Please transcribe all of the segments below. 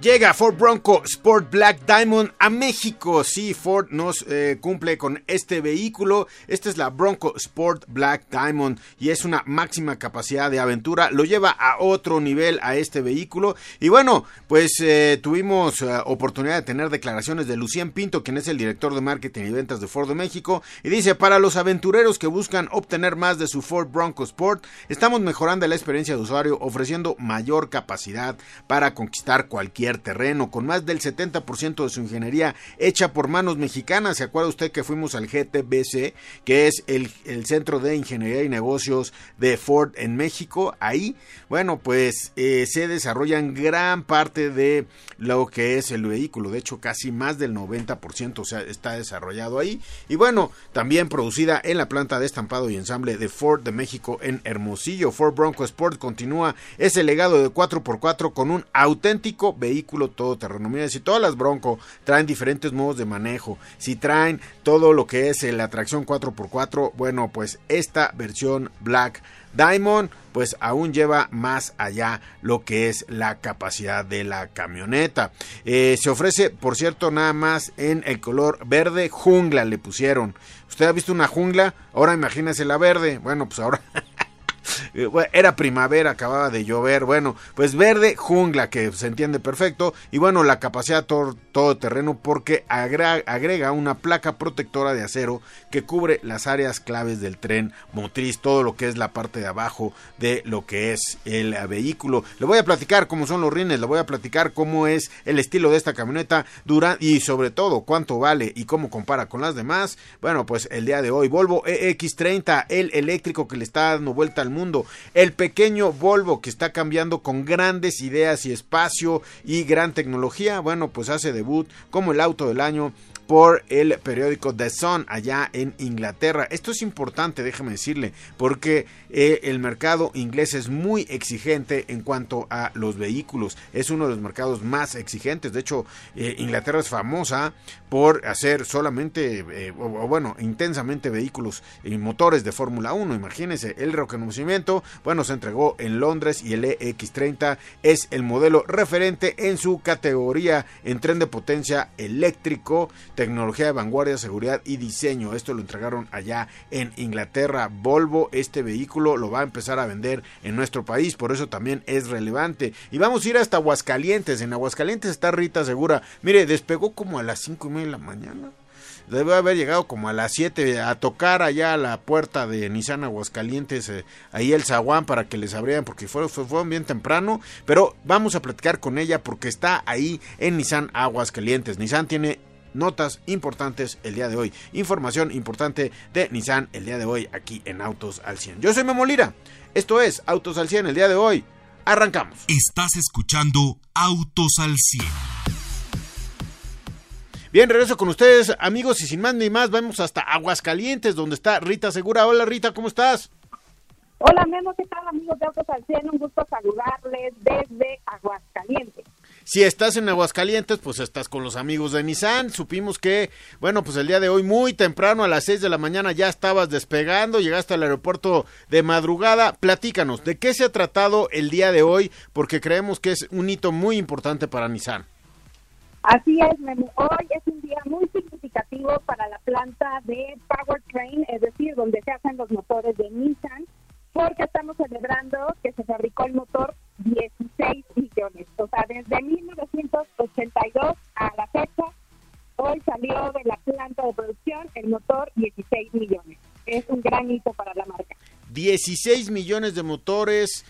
Llega Ford Bronco Sport Black Diamond a México. Sí, Ford nos eh, cumple con este vehículo. Esta es la Bronco Sport Black Diamond y es una máxima capacidad de aventura. Lo lleva a otro nivel a este vehículo. Y bueno, pues eh, tuvimos eh, oportunidad de tener declaraciones de Lucien Pinto, quien es el director de marketing y ventas de Ford de México. Y dice, para los aventureros que buscan obtener más de su Ford Bronco Sport, estamos mejorando la experiencia de usuario ofreciendo mayor capacidad para conquistar cualquier terreno, con más del 70% de su ingeniería hecha por manos mexicanas. ¿Se acuerda usted que fuimos al GTBC, que es el, Centro de Ingeniería y Negocios de Ford en México? Ahí, bueno, pues eh, se desarrollan gran parte de lo que es el vehículo. De hecho, casi más del 90% o sea, está desarrollado ahí. Y bueno, también producida en la planta de estampado y ensamble de Ford de México en Hermosillo. Ford Bronco Sport continúa ese legado de 4x4 con un auténtico vehículo vehículo todoterreno. Mira, si todas las Bronco traen diferentes modos de manejo, si traen todo lo que es la tracción 4x4, bueno, pues esta versión Black Diamond pues aún lleva más allá lo que es la capacidad de la camioneta. Eh, se ofrece, por cierto, nada más en el color verde jungla le pusieron. ¿Usted ha visto una jungla? Ahora imagínese la verde. Bueno, pues ahora Eh, era primavera, acababa de llover, bueno, pues verde jungla, que se entiende perfecto, y bueno, la capacidad todo, terreno porque agrega, una placa protectora de acero que cubre las áreas claves del tren motriz, todo lo que es la parte de abajo de lo que es el vehículo. Le voy a platicar cómo son los rines, le voy a platicar cómo es el estilo de esta camioneta durante y sobre todo cuánto vale y cómo compara con las demás. Bueno, pues el día de hoy Volvo EX30, el eléctrico que le está dando vuelta al mundo. El pequeño Volvo que está cambiando con grandes ideas y espacio y gran tecnología, bueno, pues hace debut como el auto del año por el periódico The Sun allá en Inglaterra. Esto es importante, déjeme decirle, porque eh, el mercado inglés es muy exigente en cuanto a los vehículos. Es uno de los mercados más exigentes. De hecho, eh, Inglaterra es famosa por hacer solamente, eh, o, bueno, intensamente vehículos y motores de Fórmula 1. Imagínense, el reconocimiento, bueno, se entregó en Londres y el EX30 es el modelo referente en su categoría en tren de potencia eléctrico tecnología de vanguardia, seguridad y diseño. Esto lo entregaron allá en Inglaterra. Volvo, este vehículo lo va a empezar a vender en nuestro país, por eso también es relevante. Y vamos a ir hasta Aguascalientes. En Aguascalientes está Rita Segura. Mire, despegó como a las cinco y media de la mañana debe haber llegado como a las 7 a tocar allá a la puerta de Nissan Aguascalientes, eh, ahí el zaguán para que les abrieran porque fueron, fueron bien temprano, pero vamos a platicar con ella porque está ahí en Nissan Aguascalientes. Nissan tiene notas importantes el día de hoy. Información importante de Nissan el día de hoy aquí en Autos al 100. Yo soy Memo Lira. Esto es Autos al 100 el día de hoy. Arrancamos. Estás escuchando Autos al 100. Bien, regreso con ustedes, amigos, y sin más ni más, vamos hasta Aguascalientes, donde está Rita Segura. Hola, Rita, ¿cómo estás? Hola, Memo, ¿qué tal, amigos de Autos al 100? Un gusto saludarles desde Aguascalientes. Si estás en Aguascalientes, pues estás con los amigos de Nissan. Supimos que, bueno, pues el día de hoy, muy temprano, a las 6 de la mañana, ya estabas despegando, llegaste al aeropuerto de madrugada. Platícanos, ¿de qué se ha tratado el día de hoy? Porque creemos que es un hito muy importante para Nissan. Así es, Memo. Hoy es un día muy significativo para la planta de Powertrain, es decir, donde se hacen los motores de Nissan, porque estamos celebrando que se fabricó el motor 16 millones. O sea, desde 1982 a la fecha, hoy salió de la planta de producción el motor 16 millones. Es un gran hito para la marca. 16 millones de motores.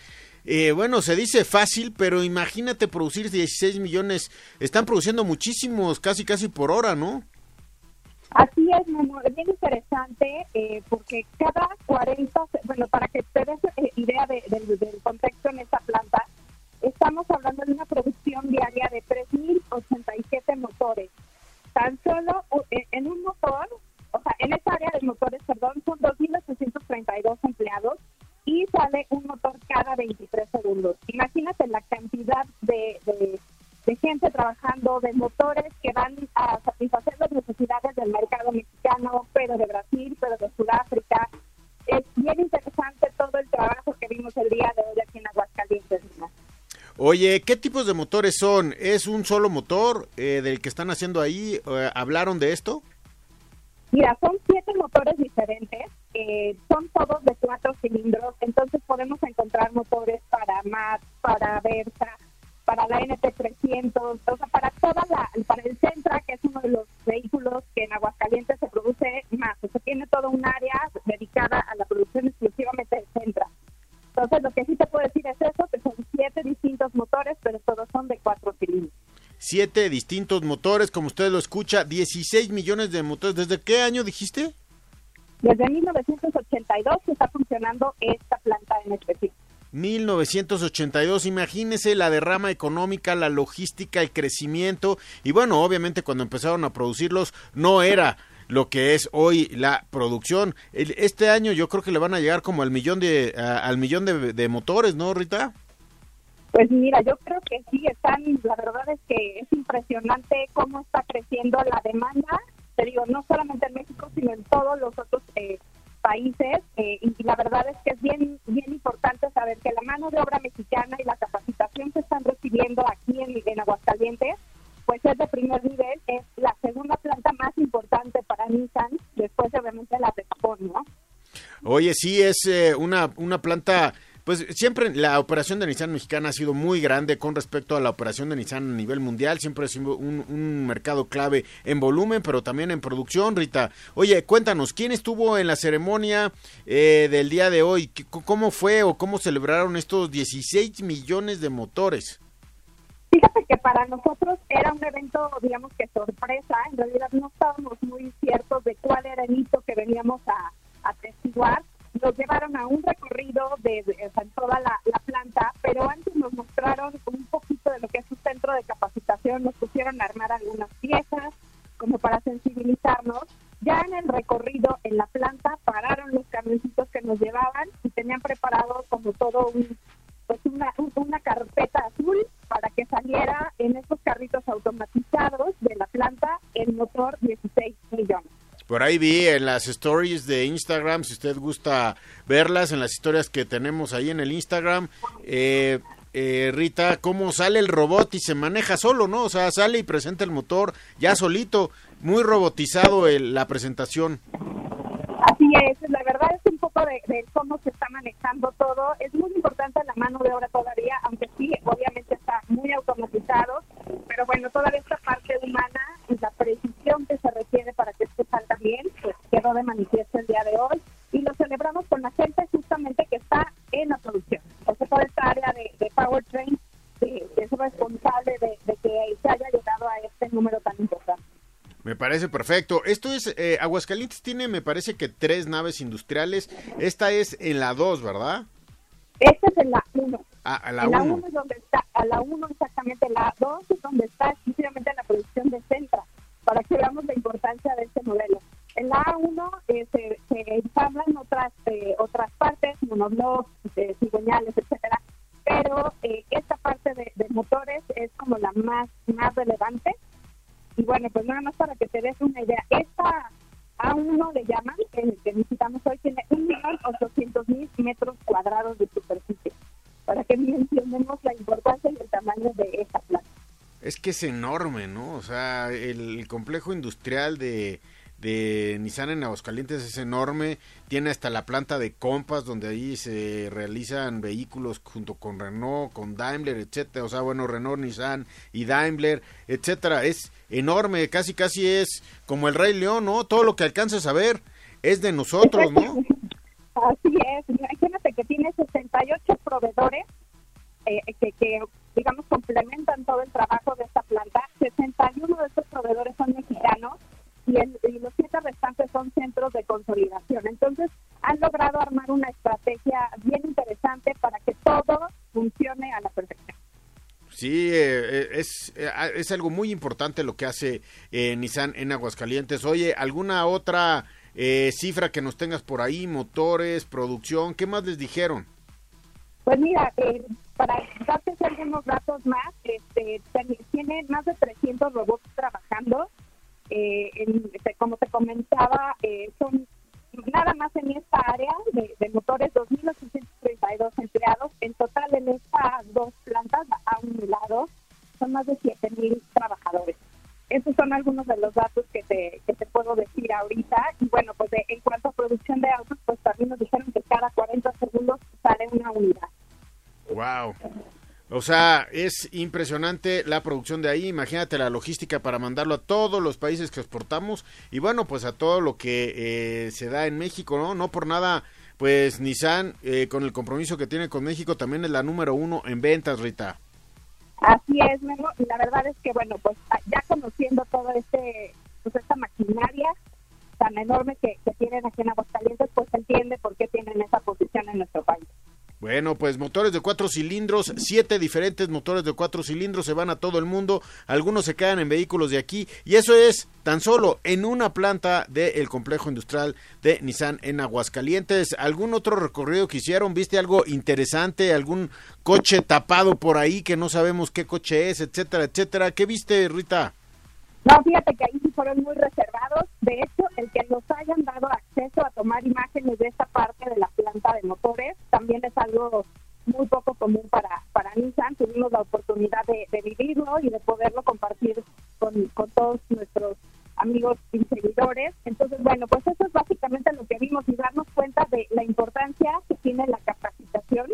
Eh, bueno, se dice fácil, pero imagínate producir 16 millones. Están produciendo muchísimos, casi casi por hora, ¿no? Así es, Memo, es bien interesante eh, porque cada 40, bueno, para que te des eh, idea de, de, del contexto en esta planta, estamos hablando de una producción diaria de 3.087 motores. Tan solo eh, en un motor, o sea, en esta área de motores, perdón, son 2.832 empleados y sale un motor cada 23 segundos. Imagínate la cantidad de, gente trabajando, de Oye, ¿qué tipos de motores son? ¿Es un solo motor eh, del que están haciendo ahí? Eh, ¿Hablaron de esto? Mira, son siete motores diferentes, eh, son todos de cuatro cilindros, entonces podemos encontrar motores para MAT, para Versa, para la NT300, o sea, para toda la, para el Centra, que es uno de los vehículos que en Aguascalientes se produce más, o sea, tiene todo un área siete distintos motores, como usted lo escucha, 16 millones de motores. ¿Desde qué año dijiste? Desde 1982 está funcionando esta planta en específico. 1982, imagínese la derrama económica, la logística, el crecimiento y bueno, obviamente cuando empezaron a producirlos no era lo que es hoy la producción. Este año yo creo que le van a llegar como al millón de al millón de motores, ¿no, Rita? Pues mira, yo creo que sí están, la verdad es que es impresionante cómo está creciendo la demanda, te digo, no solamente en México, sino en todos los otros eh, países, eh, y la verdad es que es bien, bien importante saber que la mano de obra mexicana y la capacitación que están recibiendo aquí en, en Aguascalientes, pues es de primer nivel, es la segunda planta más importante para Nissan, después obviamente la de Japón, ¿no? Oye, sí, es eh, una, una planta pues siempre la operación de Nissan mexicana ha sido muy grande con respecto a la operación de Nissan a nivel mundial. Siempre ha sido un, mercado clave en volumen, pero también en producción, Rita. Oye, cuéntanos, ¿quién estuvo en la ceremonia eh, del día de hoy? ¿Cómo fue o cómo celebraron estos 16 millones de motores? Fíjate que para nosotros era un evento, digamos que sorpresa. En realidad no estábamos muy ciertos de cuál era el hito que veníamos a, a testiguar nos llevaron a un recorrido de, toda la, planta, pero antes nos mostraron un poquito de lo que es su centro de capacitación, nos pusieron a armar algunas piezas como para sensibilizarnos. Ya en el recorrido en la planta pararon los camioncitos que nos llevaban y tenían preparado como todo pues una, una carpeta azul para que saliera en estos carritos automatizados de la planta el motor 16 millones. Por ahí vi en las stories de Instagram, si usted gusta verlas, en las historias que tenemos ahí en el Instagram, eh, eh, Rita, cómo sale el robot y se maneja solo, ¿no? O sea, sale y presenta el motor ya solito, muy robotizado la presentación. Así es, la verdad es un poco de, de, cómo se está manejando todo. Es muy importante la mano de obra todavía, aunque sí, obviamente está muy automatizado, pero bueno, todavía esta parte humana y la precisión que se requiere para que esto salga bien, pues quedó de manifiesto el día de hoy y lo celebramos con la gente justamente que está en la producción. O sea, toda esta área de, de Powertrain es responsable de, que se haya llegado a este número tan importante. Me parece perfecto. Esto es, eh, Aguascalientes tiene, me parece que tres naves industriales. Esta es en la 2, ¿verdad? Esta es en la 1. Ah, a la 1. La 1 es donde está, a la 1 exactamente, la 2 es donde está exclusivamente la producción de Centra, para que veamos la importancia de este modelo. En la A1 eh, se, se, ensamblan otras eh, otras partes, monoblocks, eh, cigüeñales, etcétera, pero eh, esta parte de, de, motores es como la más más relevante. Y bueno, pues nada más para que te des una idea, esta A1 le llaman, el que visitamos hoy, tiene 1.800.000 metros cuadrados de superficie para que entendamos la importancia y el tamaño de esta planta. Es que es enorme, ¿no? O sea, el, complejo industrial de, de Nissan en Aguascalientes es enorme, tiene hasta la planta de compas donde ahí se realizan vehículos junto con Renault, con Daimler, etcétera, o sea, bueno, Renault, Nissan y Daimler, etcétera, es enorme, casi casi es como el Rey León, ¿no? Todo lo que alcances a ver es de nosotros, ¿no? Así es, imagínate que tiene 68 proveedores eh, que, digamos, complementan todo el trabajo de esta planta. 61 de estos proveedores son mexicanos y, los siete restantes son centros de consolidación. Entonces, han logrado armar una estrategia bien interesante para que todo funcione a la perfección. Sí, eh, eh, es, es algo muy importante lo que hace Nissan en Aguascalientes. Oye, ¿alguna otra eh, cifra que nos tengas por ahí, motores, producción, ¿qué más les dijeron? Pues mira, eh, para darte algunos datos más, este, tiene más de 300 robots. Eh, este, como te comentaba, eh, son nada más en esta área de, de motores 2.832 empleados. En total en estas dos plantas a un lado son más de 7.000 trabajadores. Esos son algunos de los datos que te, que te puedo decir ahorita. Y bueno, O sea, es impresionante la producción de ahí. Imagínate la logística para mandarlo a todos los países que exportamos y bueno, pues a todo lo que eh, se da en México, ¿no? No por nada, pues Nissan, eh, con el compromiso que tiene con México, también es la número uno en ventas, Rita. Así es, Memo. Y la verdad es que, bueno, pues ah, ya conociendo todo este, pues esta maquinaria tan enorme que, que tienen aquí en Aguascalientes, pues se entiende por qué tienen esa posición en nuestro país. Bueno, pues motores de cuatro cilindros, siete diferentes motores de cuatro cilindros se van a todo el mundo, algunos se quedan en vehículos de aquí y eso es tan solo en una planta del complejo industrial de Nissan en Aguascalientes. ¿Algún otro recorrido que hicieron? ¿Viste algo interesante? ¿Algún coche tapado por ahí que no sabemos qué coche es, etcétera, etcétera? ¿Qué viste, Rita? No, fíjate que ahí sí fueron muy reservados. De hecho, el que nos hayan dado acceso a tomar imágenes de esta parte de la planta de motores también es algo muy poco común para, para Nissan. Tuvimos la oportunidad de, vivirlo y de poderlo compartir con, con todos nuestros amigos y seguidores. Entonces, bueno, pues eso es básicamente lo que vimos y darnos cuenta de la importancia que tiene la capacitación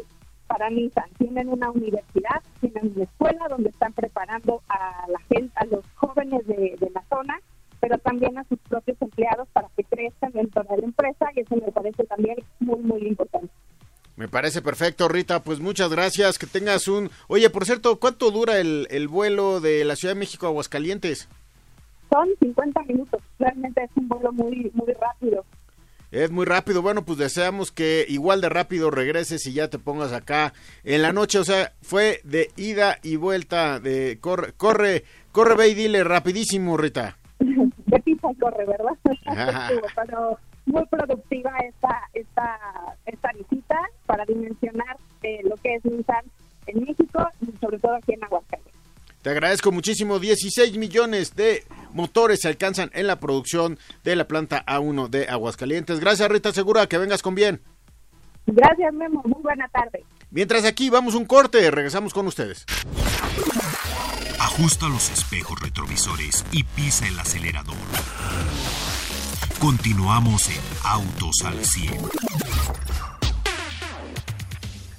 para Nissan. Tienen una universidad, tienen una escuela donde están preparando a la gente, a los jóvenes de, la zona, pero también a sus propios empleados para que crezcan dentro de la empresa y eso me parece también muy, muy importante. Me parece perfecto, Rita. Pues muchas gracias. Que tengas un. Oye, por cierto, ¿cuánto dura el, el vuelo de la Ciudad de México a Aguascalientes? Son 50 minutos. Realmente es un vuelo muy, muy rápido. Es muy rápido. Bueno, pues deseamos que igual de rápido regreses y ya te pongas acá en la noche. O sea, fue de ida y vuelta. De corre, corre, corre, ve y dile rapidísimo, Rita. De pisa y corre, ¿verdad? Pero muy productiva esta, esta, esta visita para dimensionar eh, lo que es Nissan en México y sobre todo aquí en Aguascalientes. Te agradezco muchísimo. 16 millones de motores se alcanzan en la producción de la planta A1 de Aguascalientes. Gracias, Rita Segura. Que vengas con bien. Gracias, Memo. Muy buena tarde. Mientras aquí vamos un corte, regresamos con ustedes. Ajusta los espejos retrovisores y pisa el acelerador. Continuamos en Autos al 100.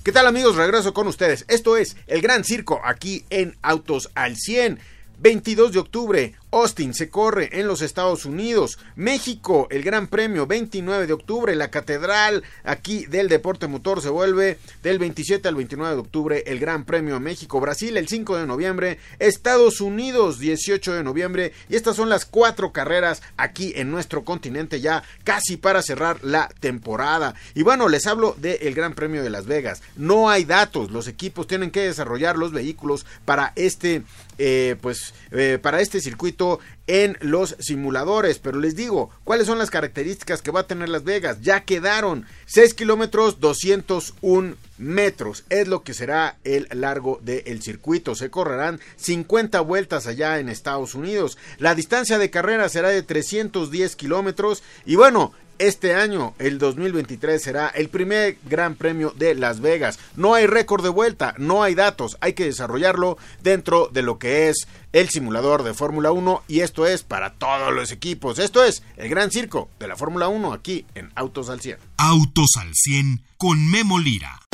¿Qué tal amigos? Regreso con ustedes. Esto es el Gran Circo aquí en Autos al 100. 22 de octubre, Austin se corre en los Estados Unidos. México, el Gran Premio, 29 de octubre. La Catedral aquí del Deporte Motor se vuelve del 27 al 29 de octubre. El Gran Premio México. Brasil, el 5 de noviembre. Estados Unidos, 18 de noviembre. Y estas son las cuatro carreras aquí en nuestro continente ya casi para cerrar la temporada. Y bueno, les hablo del Gran Premio de Las Vegas. No hay datos. Los equipos tienen que desarrollar los vehículos para este, eh, pues, eh, para este circuito en los simuladores. Pero les digo, ¿cuáles son las características que va a tener Las Vegas? Ya quedaron 6 kilómetros 201 metros. Es lo que será el largo del circuito. Se correrán 50 vueltas allá en Estados Unidos. La distancia de carrera será de 310 kilómetros. Y bueno, este año, el 2023, será el primer Gran Premio de Las Vegas. No hay récord de vuelta, no hay datos, hay que desarrollarlo dentro de lo que es el simulador de Fórmula 1 y esto es para todos los equipos. Esto es el Gran Circo de la Fórmula 1 aquí en Autos al 100. Autos al 100 con Memo Lira.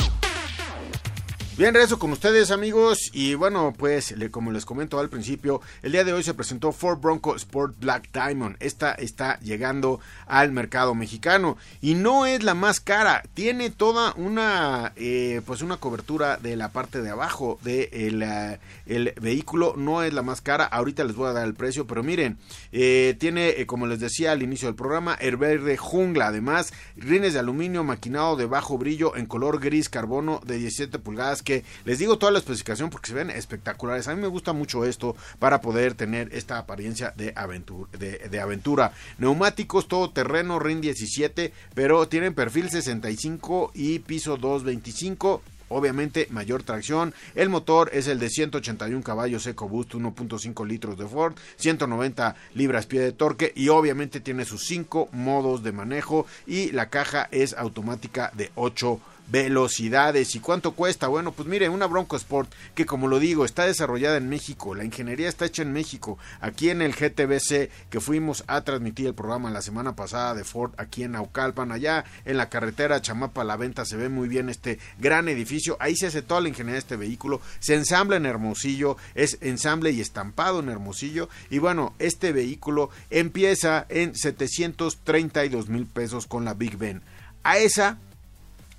Bien, regreso con ustedes amigos. Y bueno, pues como les comento al principio, el día de hoy se presentó Ford Bronco Sport Black Diamond. Esta está llegando al mercado mexicano. Y no es la más cara, tiene toda una eh, pues una cobertura de la parte de abajo del de el vehículo, no es la más cara, ahorita les voy a dar el precio, pero miren, eh, tiene eh, como les decía al inicio del programa, el verde jungla, además rines de aluminio maquinado de bajo brillo en color gris carbono de 17 pulgadas que les digo toda la especificación porque se ven espectaculares. A mí me gusta mucho esto para poder tener esta apariencia de aventura. De, aventura. Neumáticos todo terreno, RIN 17, pero tienen perfil 65 y piso 225 obviamente mayor tracción. El motor es el de 181 caballos EcoBoost 1.5 litros de Ford, 190 libras pie de torque y obviamente tiene sus 5 modos de manejo y la caja es automática de 8 velocidades. ¿Y cuánto cuesta? Bueno, pues mire, una Bronco Sport que como lo digo, está desarrollada en México, la ingeniería está hecha en México, aquí en el GTBC que fuimos a transmitir el programa la semana pasada de Ford aquí en Naucalpan, allá en la carretera Chamapa La Venta se ve muy bien este gran edificio, ahí se hace toda la ingeniería de este vehículo, se ensambla en Hermosillo, es ensamble y estampado en Hermosillo y bueno, este vehículo empieza en 732 mil pesos con la Big Ben. A esa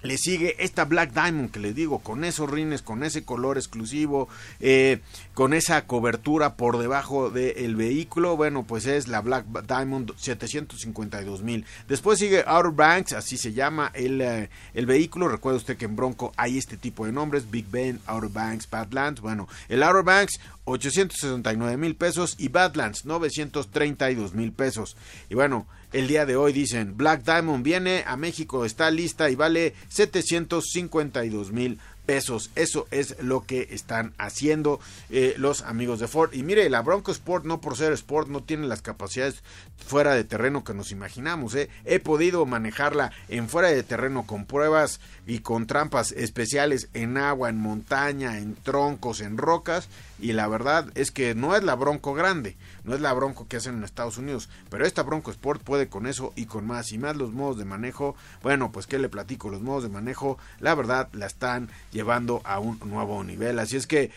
le sigue esta Black Diamond que les digo, con esos rines, con ese color exclusivo, eh, con esa cobertura por debajo del vehículo. Bueno, pues es la Black Diamond 752 mil. Después sigue Outer Banks, así se llama el, eh, el vehículo. Recuerda usted que en Bronco hay este tipo de nombres: Big Ben, Outer Banks, Badlands. Bueno, el Outer Banks 869 mil pesos y Badlands 932 mil pesos. Y bueno, el día de hoy dicen Black Diamond viene a México, está lista y vale 752 mil pesos. Eso es lo que están haciendo eh, los amigos de Ford. Y mire, la Bronco Sport, no por ser Sport, no tiene las capacidades fuera de terreno que nos imaginamos. ¿eh? He podido manejarla en fuera de terreno con pruebas y con trampas especiales en agua, en montaña, en troncos, en rocas. Y la verdad es que no es la Bronco grande, no es la Bronco que hacen en Estados Unidos, pero esta Bronco Sport puede con eso y con más. Y más los modos de manejo, bueno, pues que le platico, los modos de manejo, la verdad la están llevando a un nuevo nivel. Así es que,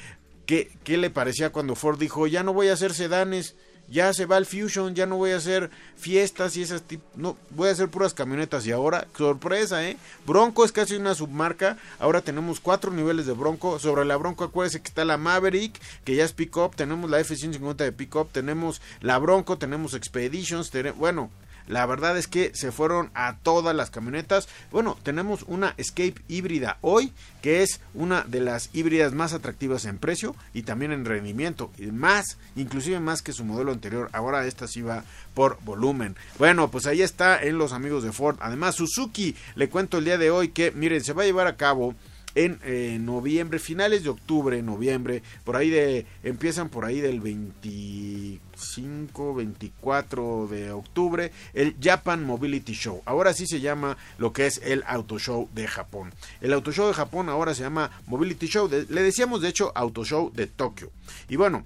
¿qué, qué le parecía cuando Ford dijo, ya no voy a hacer sedanes? Ya se va el Fusion, ya no voy a hacer fiestas y esas no voy a hacer puras camionetas. Y ahora sorpresa, eh. Bronco es casi una submarca, ahora tenemos cuatro niveles de Bronco, sobre la Bronco acuérdense que está la Maverick, que ya es pickup, tenemos la F150 de pickup, tenemos la Bronco, tenemos Expeditions, bueno, la verdad es que se fueron a todas las camionetas. Bueno, tenemos una Escape híbrida hoy, que es una de las híbridas más atractivas en precio y también en rendimiento. Más, inclusive más que su modelo anterior. Ahora esta sí va por volumen. Bueno, pues ahí está en los amigos de Ford. Además, Suzuki, le cuento el día de hoy que, miren, se va a llevar a cabo en eh, noviembre, finales de octubre, noviembre, por ahí de, empiezan por ahí del 25, 24 de octubre, el Japan Mobility Show. Ahora sí se llama lo que es el Auto Show de Japón. El Auto Show de Japón ahora se llama Mobility Show, le decíamos de hecho Auto Show de Tokio. Y bueno,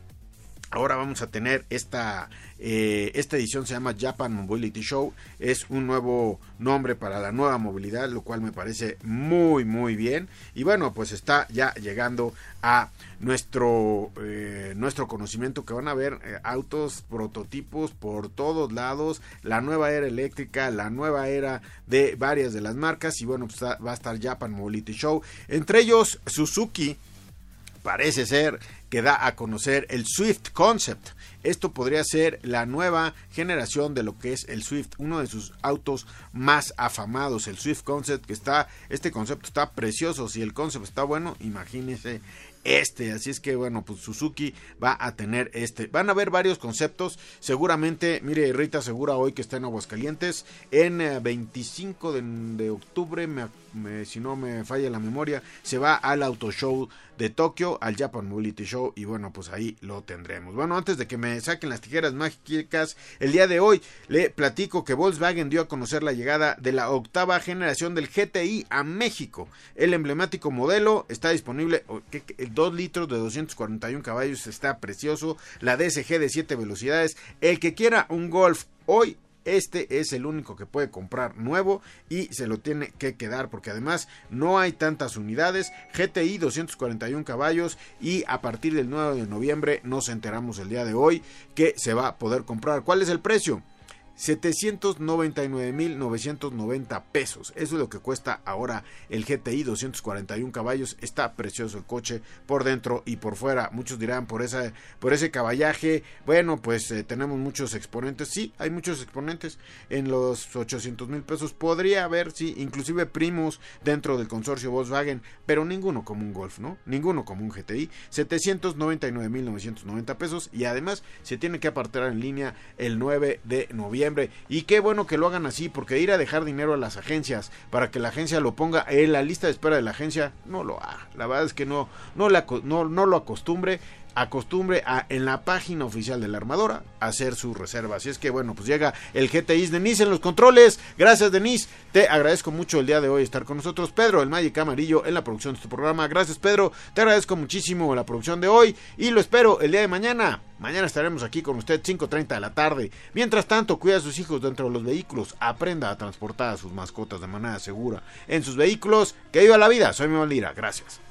Ahora vamos a tener esta, eh, esta edición, se llama Japan Mobility Show, es un nuevo nombre para la nueva movilidad, lo cual me parece muy, muy bien. Y bueno, pues está ya llegando a nuestro, eh, nuestro conocimiento que van a ver eh, autos, prototipos por todos lados, la nueva era eléctrica, la nueva era de varias de las marcas. Y bueno, pues va a estar Japan Mobility Show, entre ellos Suzuki parece ser que da a conocer el Swift Concept. Esto podría ser la nueva generación de lo que es el Swift, uno de sus autos más afamados, el Swift Concept, que está, este concepto está precioso, si el concept está bueno, imagínense este. Así es que bueno, pues Suzuki va a tener este. Van a haber varios conceptos. Seguramente, mire, Rita Segura hoy que está en Aguascalientes. En 25 eh, de, octubre, si no me falla la memoria, se va al Auto Show de Tokio, al Japan Mobility Show. Y bueno, pues ahí lo tendremos. Bueno, antes de que me saquen las tijeras mágicas, el día de hoy le platico que Volkswagen dio a conocer la llegada de la octava generación del GTI a México. El emblemático modelo está disponible. 2 litros de 241 caballos está precioso. La DSG de 7 velocidades. El que quiera un Golf hoy este es el único que puede comprar nuevo y se lo tiene que quedar porque además no hay tantas unidades. GTI 241 caballos y a partir del 9 de noviembre nos enteramos el día de hoy que se va a poder comprar. ¿Cuál es el precio? 799.990 pesos. Eso es lo que cuesta ahora el GTI 241 caballos. Está precioso el coche por dentro y por fuera. Muchos dirán por, esa, por ese caballaje. Bueno, pues eh, tenemos muchos exponentes. Sí, hay muchos exponentes en los 800 mil pesos. Podría haber, sí, inclusive primos dentro del consorcio Volkswagen, pero ninguno como un Golf, ¿no? Ninguno como un GTI. 799.990 pesos y además se tiene que apartar en línea el 9 de noviembre. Y qué bueno que lo hagan así, porque ir a dejar dinero a las agencias para que la agencia lo ponga en la lista de espera de la agencia, no lo haga. La verdad es que no, no, no, no lo acostumbre acostumbre a en la página oficial de la armadora hacer su reserva. Así es que bueno, pues llega el GTI Denise en los controles. Gracias Denise, te agradezco mucho el día de hoy estar con nosotros. Pedro, el Magic Amarillo en la producción de este programa. Gracias Pedro, te agradezco muchísimo la producción de hoy y lo espero el día de mañana. Mañana estaremos aquí con usted 5.30 de la tarde. Mientras tanto, cuida a sus hijos dentro de los vehículos. Aprenda a transportar a sus mascotas de manera segura en sus vehículos. Que viva la vida. Soy Memo Lira. Gracias.